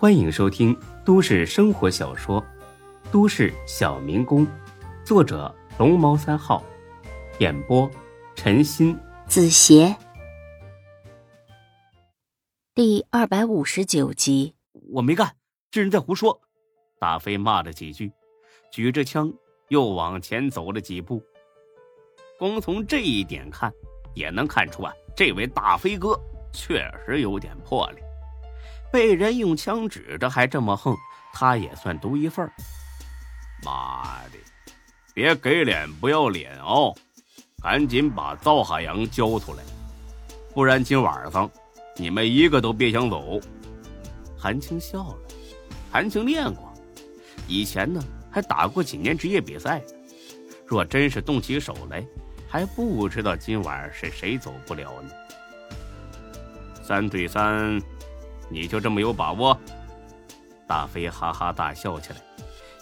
欢迎收听都市生活小说《都市小民工》，作者龙猫三号，演播陈鑫、子邪，第二百五十九集。我没干，这人在胡说。大飞骂了几句，举着枪又往前走了几步。光从这一点看，也能看出啊，这位大飞哥确实有点魄力。被人用枪指着还这么横，他也算独一份妈的，别给脸不要脸哦！赶紧把赵海洋交出来，不然今晚上你们一个都别想走。韩青笑了，韩青练过。以前呢，还打过几年职业比赛。若真是动起手来，还不知道今晚是谁走不了呢。三对三，你就这么有把握？大飞哈哈大笑起来。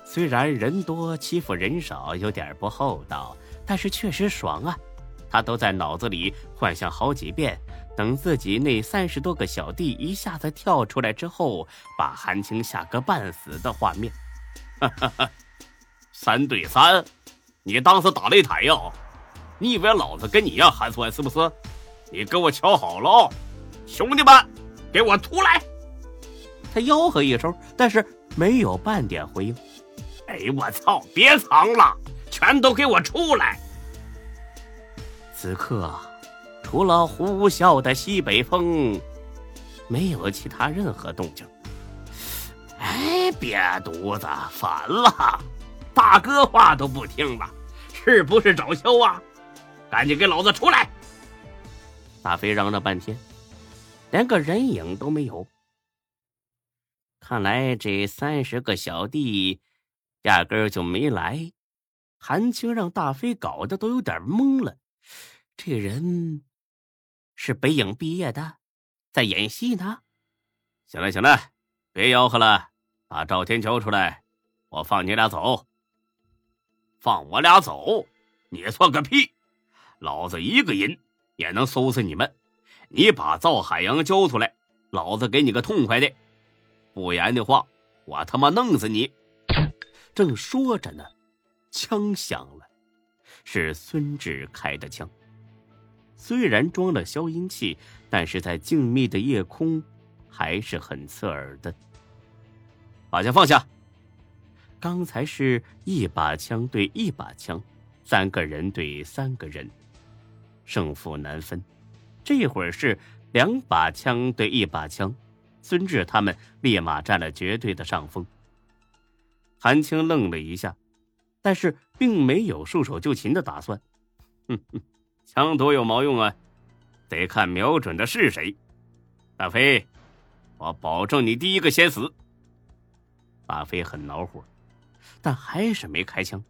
虽然人多欺负人少有点不厚道，但是确实爽啊！他都在脑子里幻想好几遍，等自己那三十多个小弟一下子跳出来之后，把韩青吓个半死的画面。哈哈哈，三对三，你当是打擂台呀？你以为老子跟你一样寒酸是不是？你给我瞧好了，兄弟们，给我出来！他吆喝一声，但是没有半点回应。哎，我操！别藏了，全都给我出来！此刻，除了呼啸的西北风，没有其他任何动静。哎，瘪犊子，烦了！大哥话都不听了，是不是找削啊？赶紧给老子出来！大飞嚷了半天，连个人影都没有。看来这三十个小弟压根就没来。韩青让大飞搞得都有点懵了。这人是北影毕业的，在演戏呢。行了行了，别吆喝了。把赵天交出来，我放你俩走。放我俩走？你算个屁！老子一个人也能收拾你们。你把赵海洋交出来，老子给你个痛快的。不然的话，我他妈弄死你！正说着呢，枪响了，是孙志开的枪。虽然装了消音器，但是在静谧的夜空，还是很刺耳的。把枪放下！刚才是一把枪对一把枪，三个人对三个人，胜负难分。这会儿是两把枪对一把枪，孙志他们立马占了绝对的上风。韩青愣了一下，但是并没有束手就擒的打算。哼哼，枪多有毛用啊？得看瞄准的是谁。大飞，我保证你第一个先死。大飞很恼火，但还是没开枪。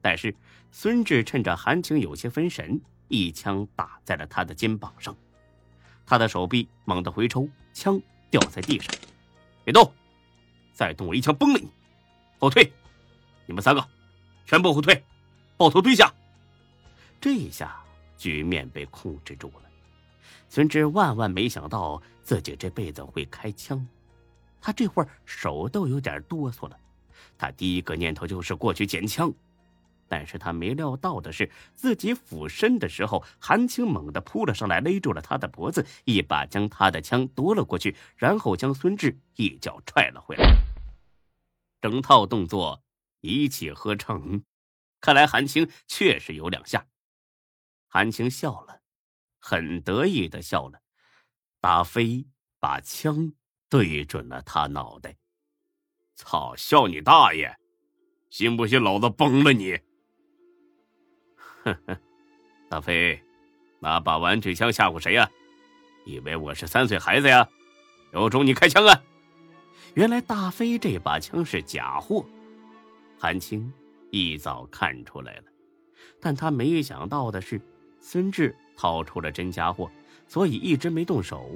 但是孙志趁着韩青有些分神，一枪打在了他的肩膀上。他的手臂猛地回抽，枪掉在地上。别动！再动我一枪崩了你！后退！你们三个全部后退，抱头蹲下。这一下局面被控制住了。孙志万万没想到自己这辈子会开枪。他这会儿手都有点哆嗦了，他第一个念头就是过去捡枪，但是他没料到的是，自己俯身的时候，韩青猛地扑了上来，勒住了他的脖子，一把将他的枪夺了过去，然后将孙志一脚踹了回来。整套动作一气呵成，看来韩青确实有两下。韩青笑了，很得意的笑了。打飞把枪。对准了他脑袋，操！笑你大爷！信不信老子崩了你？呵呵，大飞，拿把玩具枪吓唬谁呀？以为我是三岁孩子呀？有种你开枪啊！原来大飞这把枪是假货，韩青一早看出来了，但他没想到的是，孙志掏出了真家伙，所以一直没动手。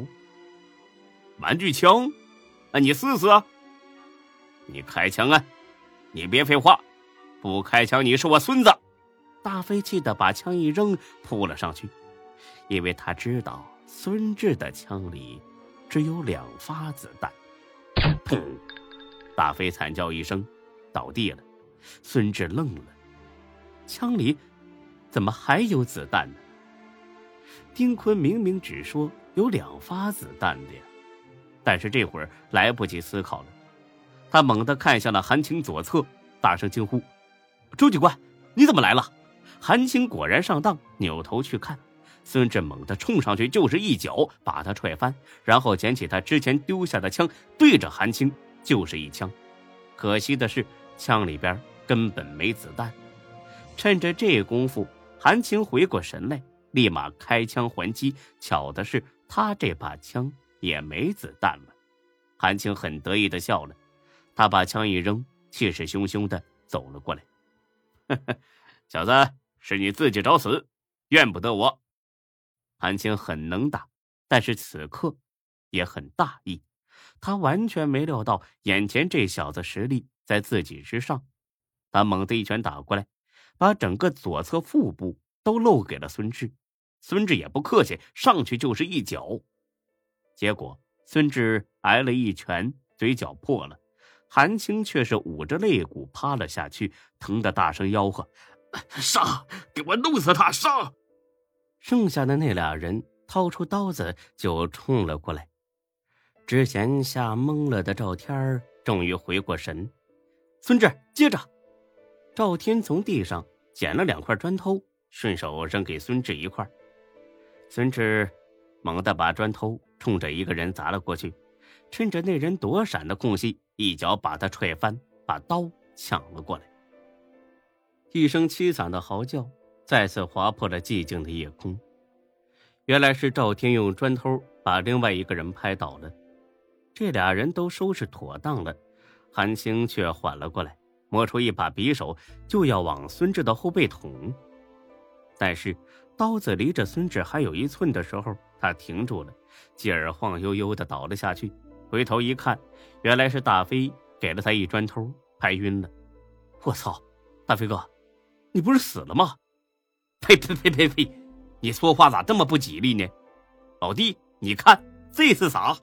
玩具枪，那你试试啊。你开枪啊！你别废话，不开枪你是我孙子！大飞气的把枪一扔，扑了上去，因为他知道孙志的枪里只有两发子弹。砰！大飞惨叫一声，倒地了。孙志愣了，枪里怎么还有子弹呢？丁坤明明只说有两发子弹的呀，但是这会儿来不及思考了，他猛地看向了韩青左侧，大声惊呼：“周警官，你怎么来了？”韩青果然上当，扭头去看，孙志猛地冲上去就是一脚把他踹翻，然后捡起他之前丢下的枪，对着韩青就是一枪。可惜的是，枪里边根本没子弹。趁着这功夫，韩青回过神来。立马开枪还击，巧的是他这把枪也没子弹了。韩青很得意的笑了，他把枪一扔，气势汹汹的走了过来。呵 呵小子，是你自己找死，怨不得我。韩青很能打，但是此刻也很大意，他完全没料到眼前这小子实力在自己之上。他猛地一拳打过来，把整个左侧腹部都露给了孙志。孙志也不客气，上去就是一脚，结果孙志挨了一拳，嘴角破了。韩青却是捂着肋骨趴了下去，疼得大声吆喝：“上，给我弄死他！上！”剩下的那俩人掏出刀子就冲了过来。之前吓懵了的赵天终于回过神，孙志接着。赵天从地上捡了两块砖头，顺手扔给孙志一块。孙志猛地把砖头冲着一个人砸了过去，趁着那人躲闪的空隙，一脚把他踹翻，把刀抢了过来。一声凄惨的嚎叫再次划破了寂静的夜空。原来是赵天用砖头把另外一个人拍倒了。这俩人都收拾妥当了，韩青却缓了过来，摸出一把匕首就要往孙志的后背捅，但是。刀子离着孙志还有一寸的时候，他停住了，继而晃悠悠的倒了下去。回头一看，原来是大飞给了他一砖头，拍晕了。我操，大飞哥，你不是死了吗？呸呸呸呸呸！你说话咋这么不吉利呢？老弟，你看这是啥？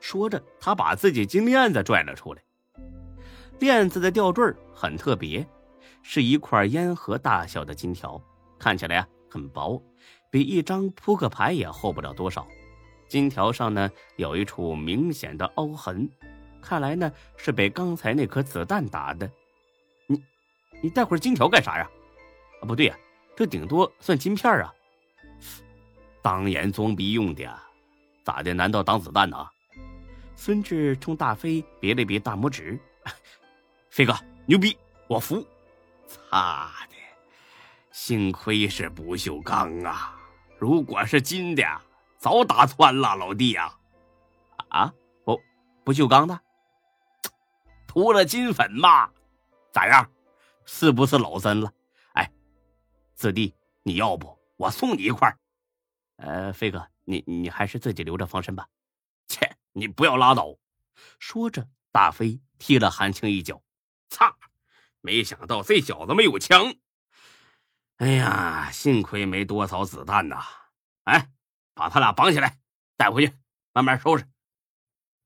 说着，他把自己金链子拽了出来。链子的吊坠很特别，是一块烟盒大小的金条，看起来啊。很薄，比一张扑克牌也厚不了多少。金条上呢有一处明显的凹痕，看来呢是被刚才那颗子弹打的。你，带块金条干啥呀？啊，不对呀，这顶多算金片啊。当眼装逼用的，咋的？难道当子弹呢？孙志冲大飞别了别大拇指，飞哥牛逼，我服。擦的！幸亏是不锈钢啊！如果是金的，早打穿了，老弟呀！啊，不，不锈钢的，涂了金粉嘛？咋样？是不是老真了？哎，子弟，你要不我送你一块？呃，飞哥，你你还是自己留着防身吧。切，你不要拉倒！说着，大飞踢了韩青一脚。擦！没想到这小子没有枪。哎呀，幸亏没多少子弹呐！哎，把他俩绑起来，带回去慢慢收拾。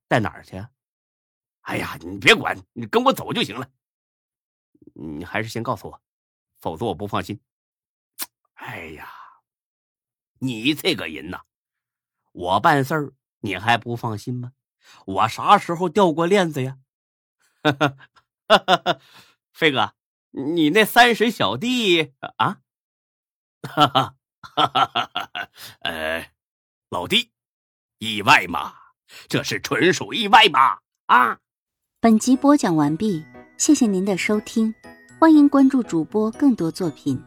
带哪儿去？哎呀，你别管，你跟我走就行了。你还是先告诉我，否则我不放心。哎呀，你这个人呐，我办事儿你还不放心吗？我啥时候掉过链子呀？哈哈哈哈哈！飞哥，你那三十小弟啊？哈哈哈哈哈哈！呃，老弟，意外嘛，这是纯属意外嘛！啊，本集播讲完毕，谢谢您的收听，欢迎关注主播更多作品。